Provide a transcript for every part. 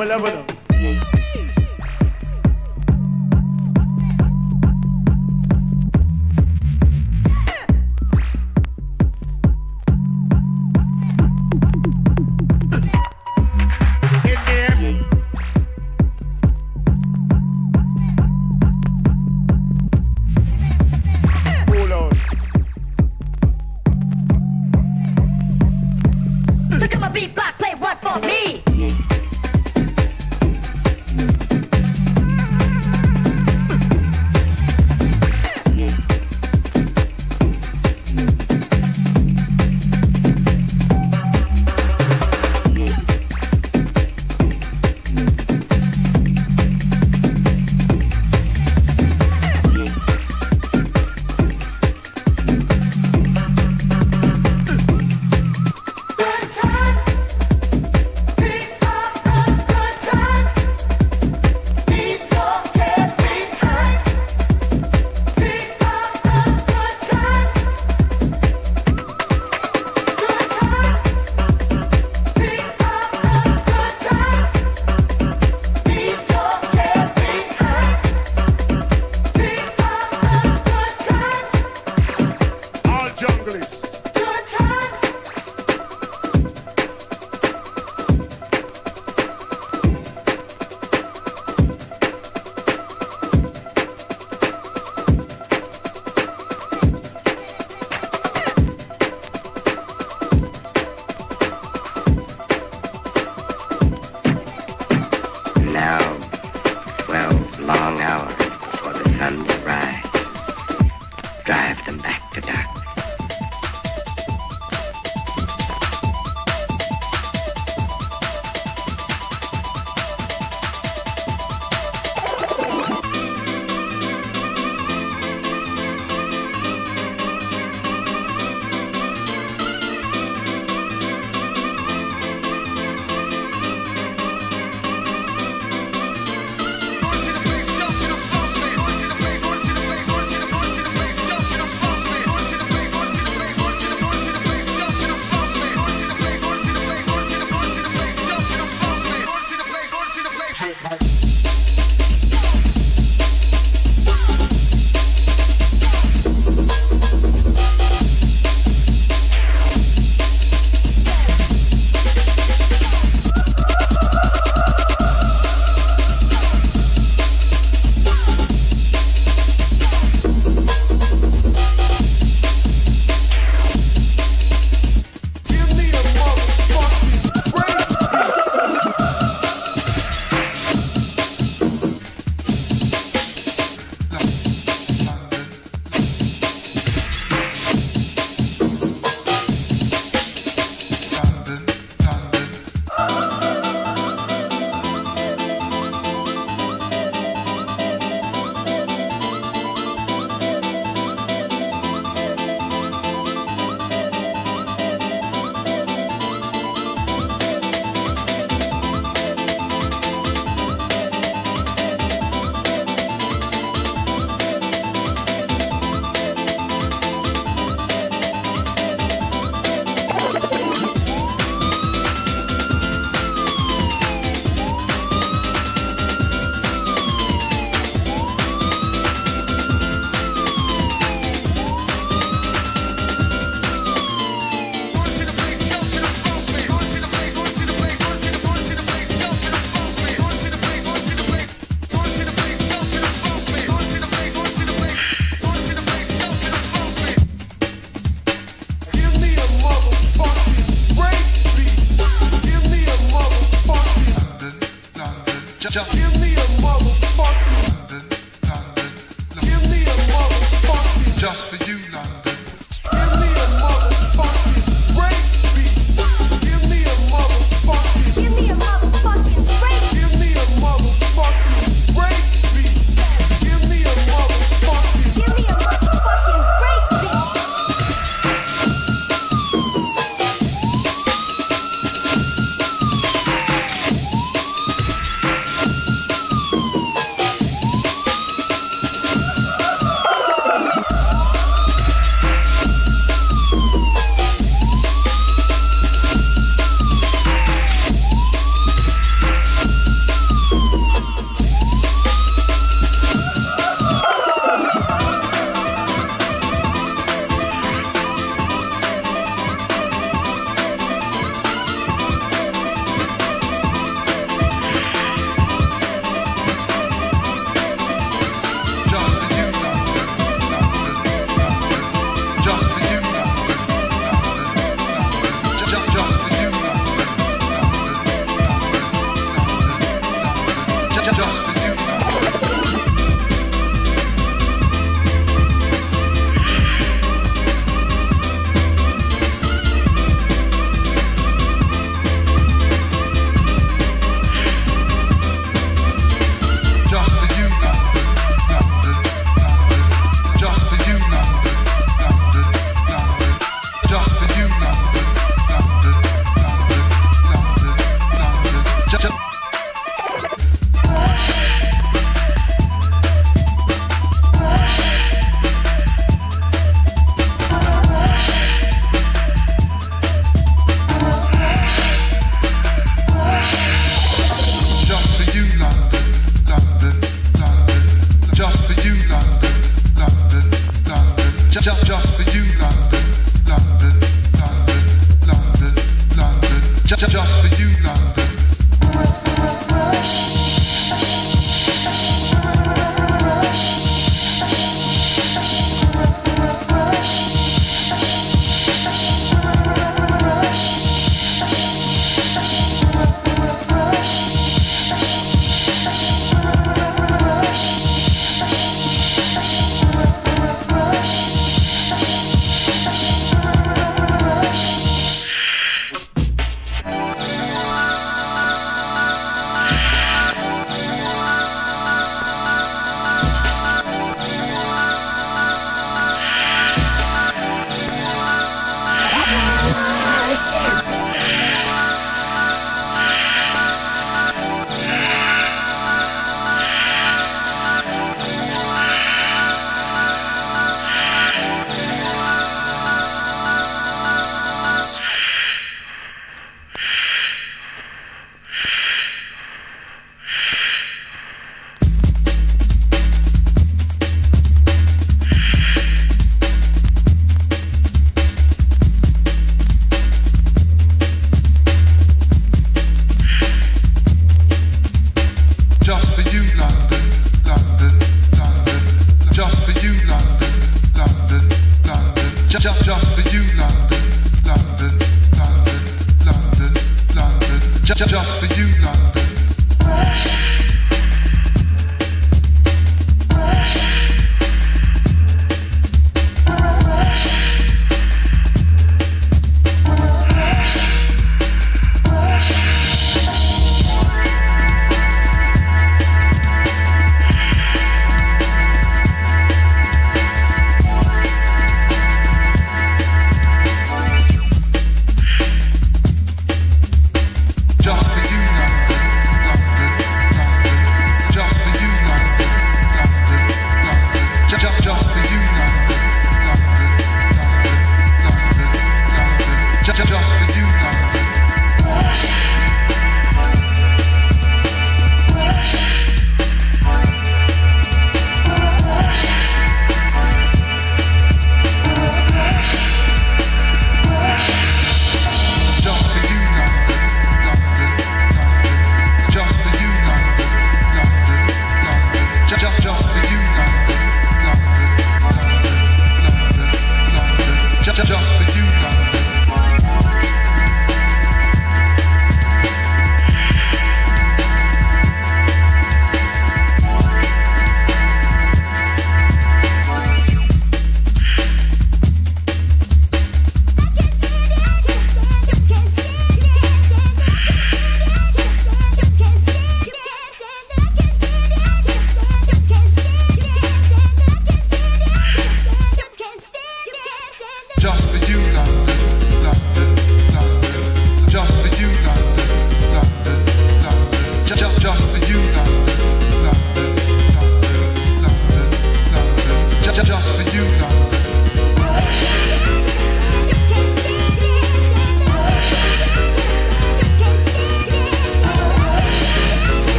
wala wala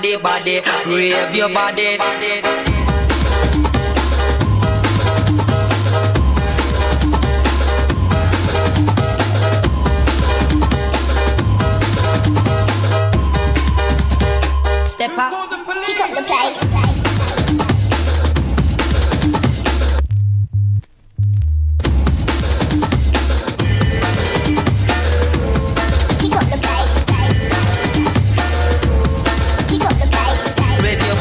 body, body. Rave your body, body.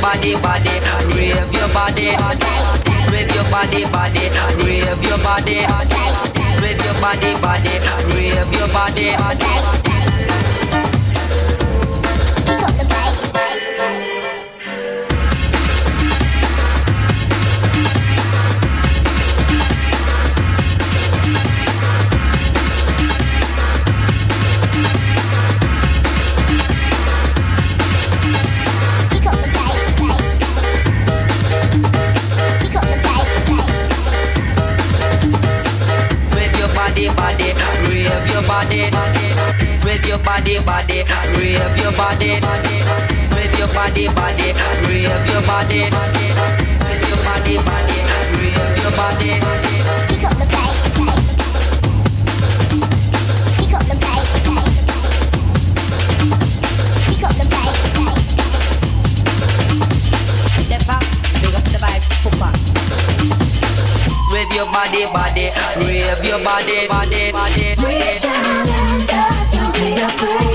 Body, body. Rave your body, body. With your body, body. Rave your body. With your body, body. Rave your body, body. With your body, body, rave your body, with your body, body, rave your body, with your body, body, rave your body. Kick up the place. Kick up the place. Kick up the place. Step up, big up the vibes, hook up. With your body, body, rave your body, body, body, Don't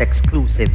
exclusive,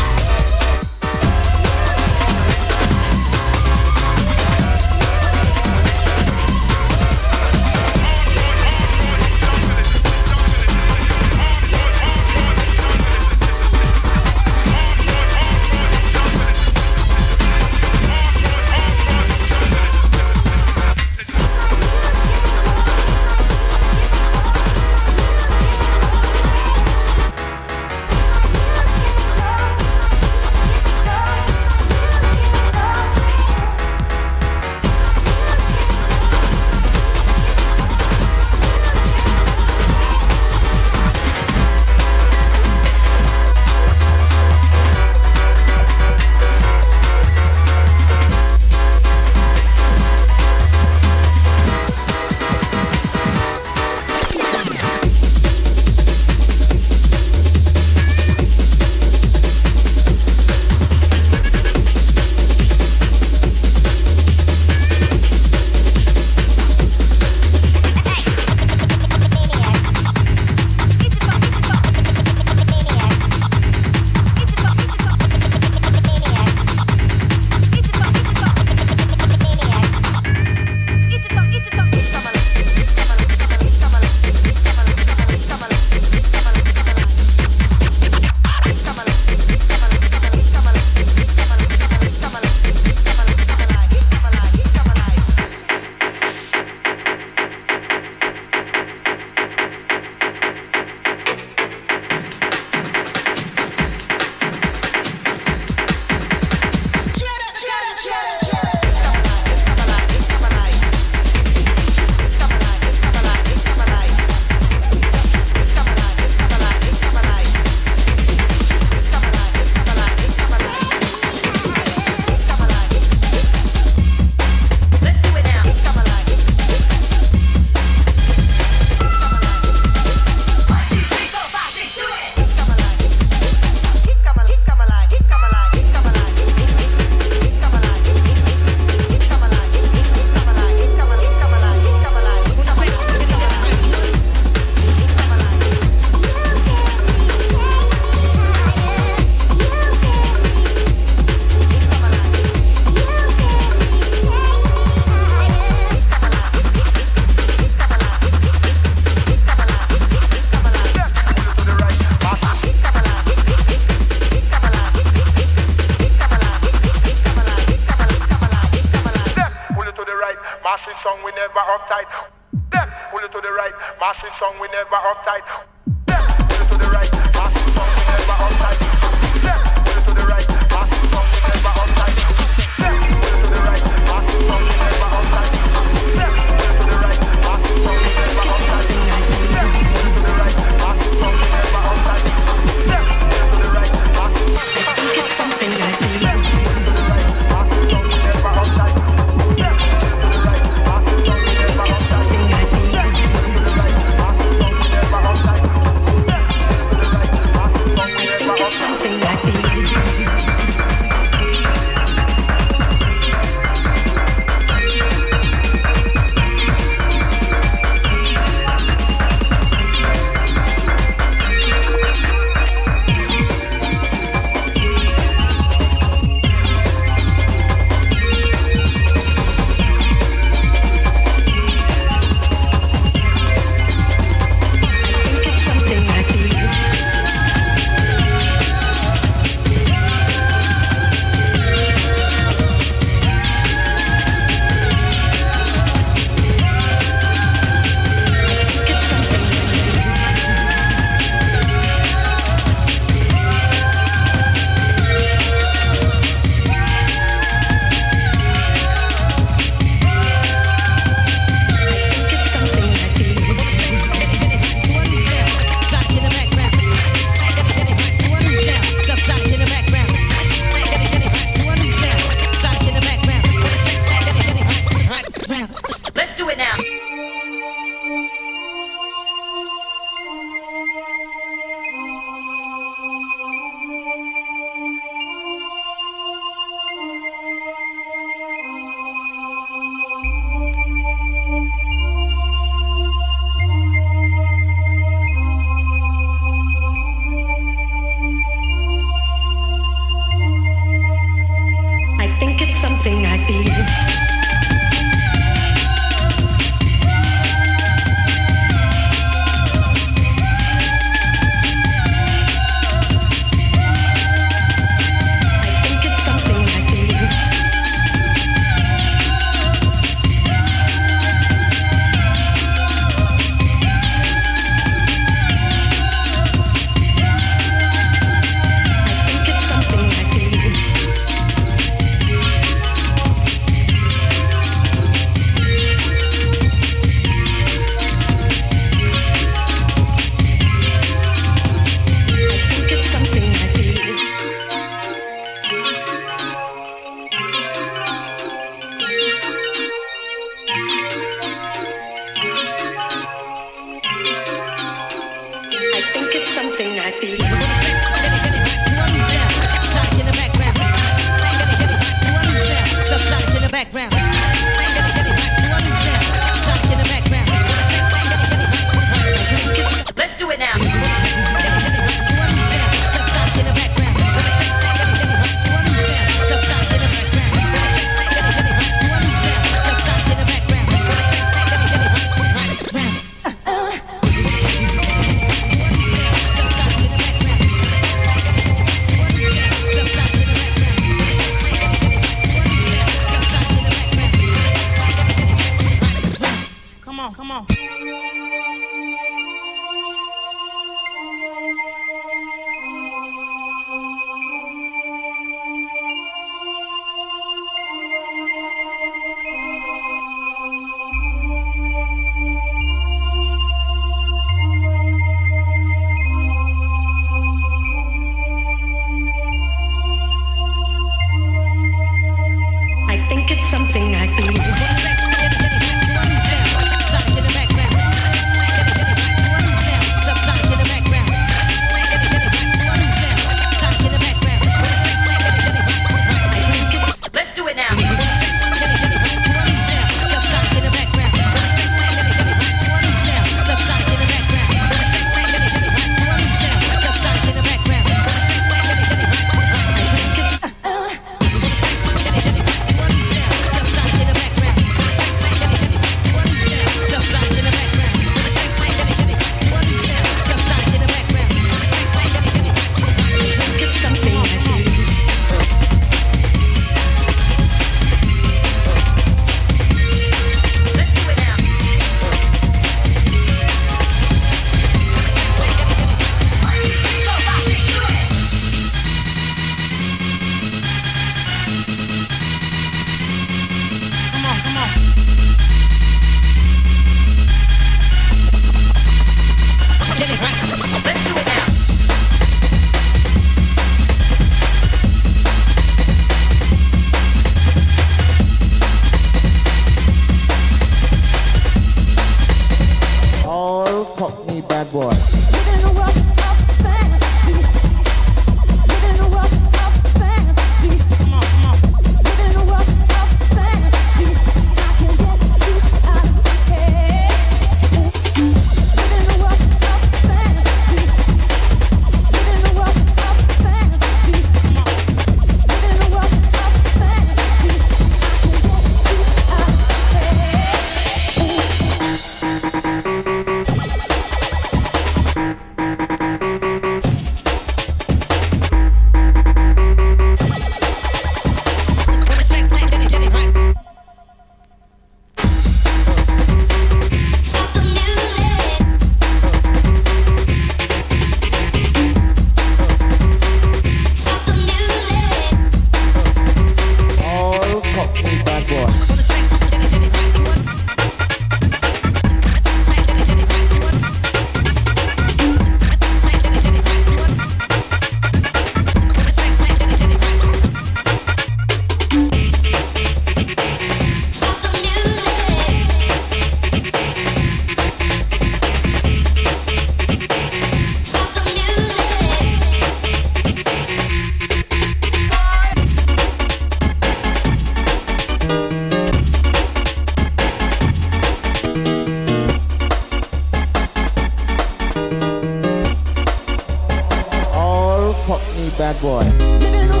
bad boy.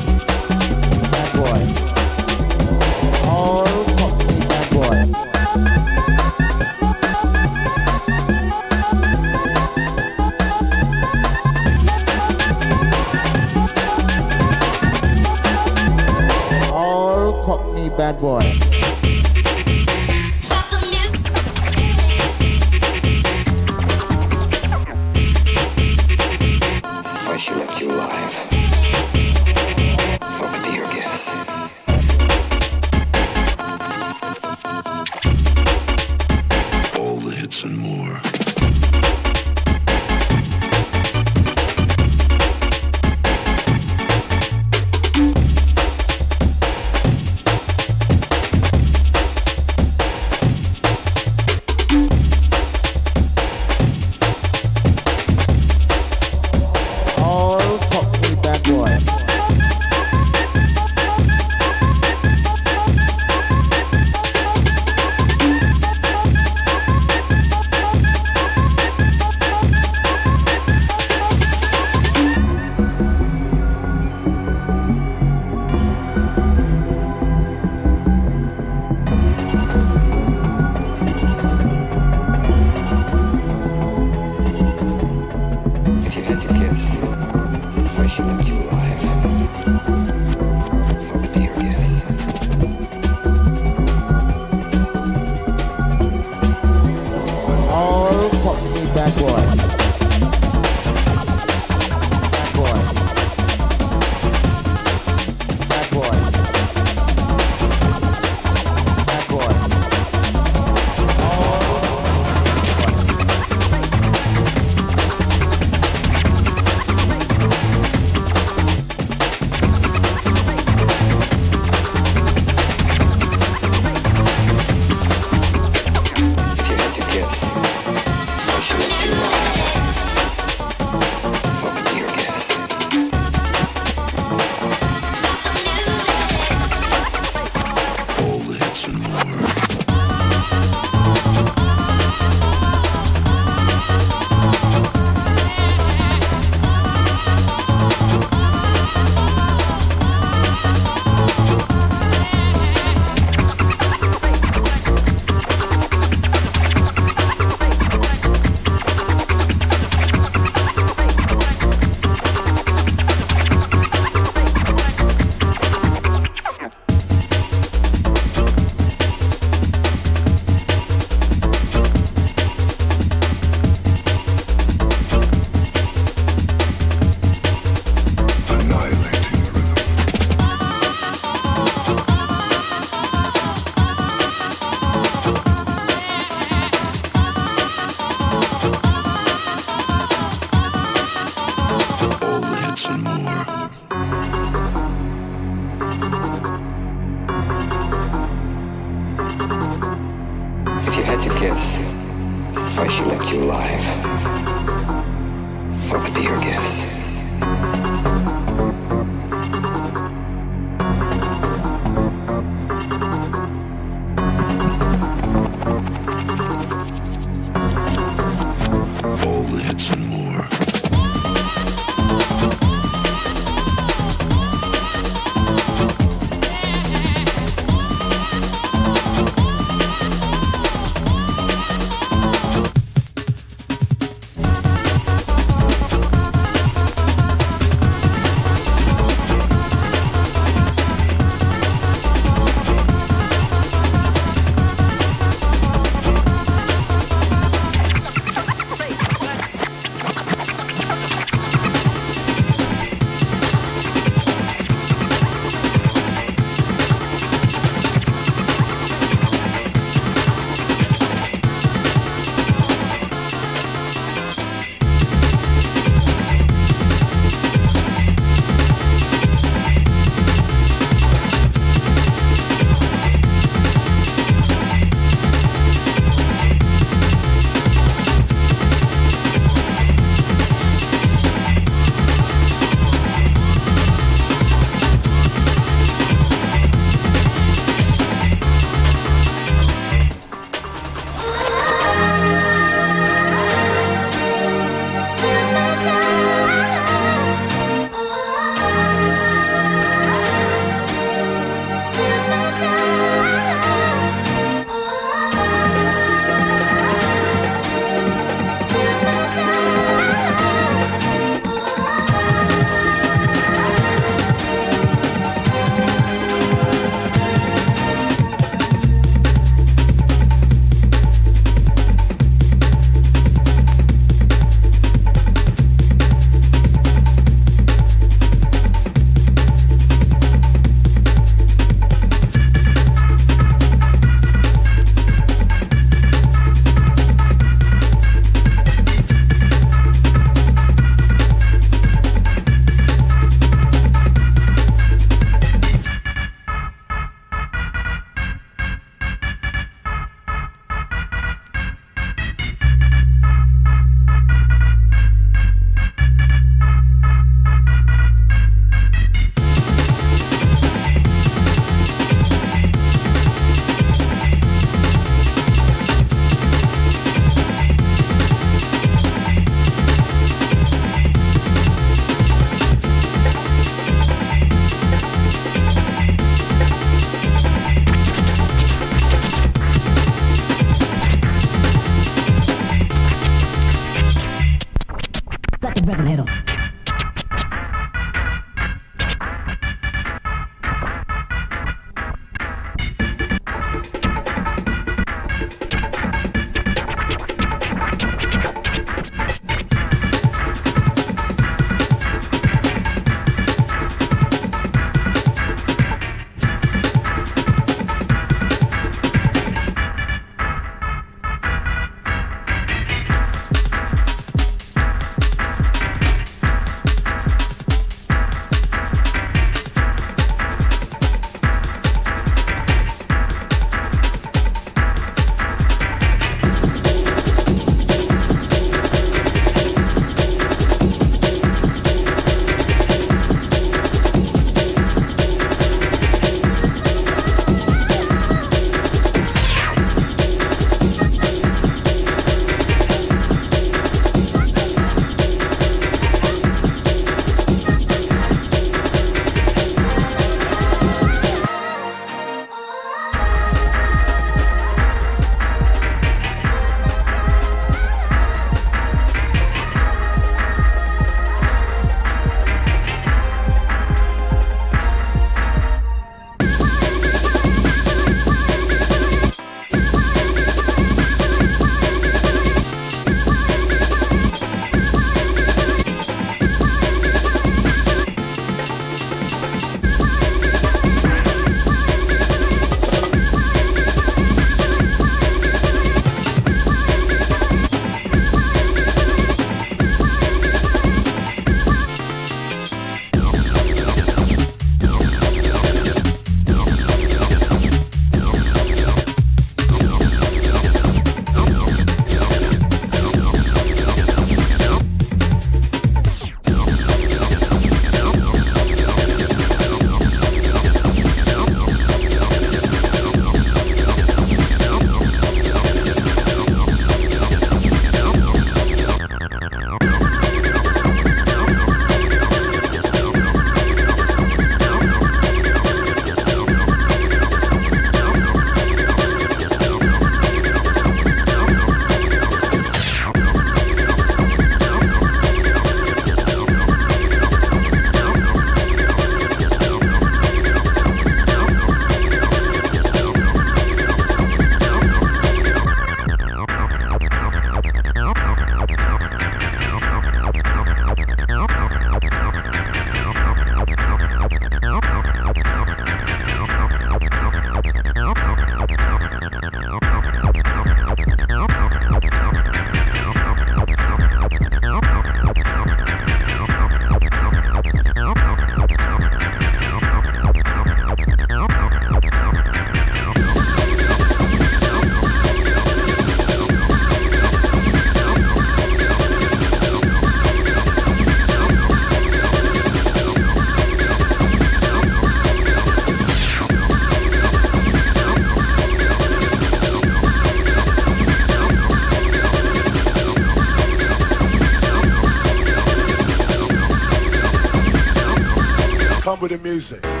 The music.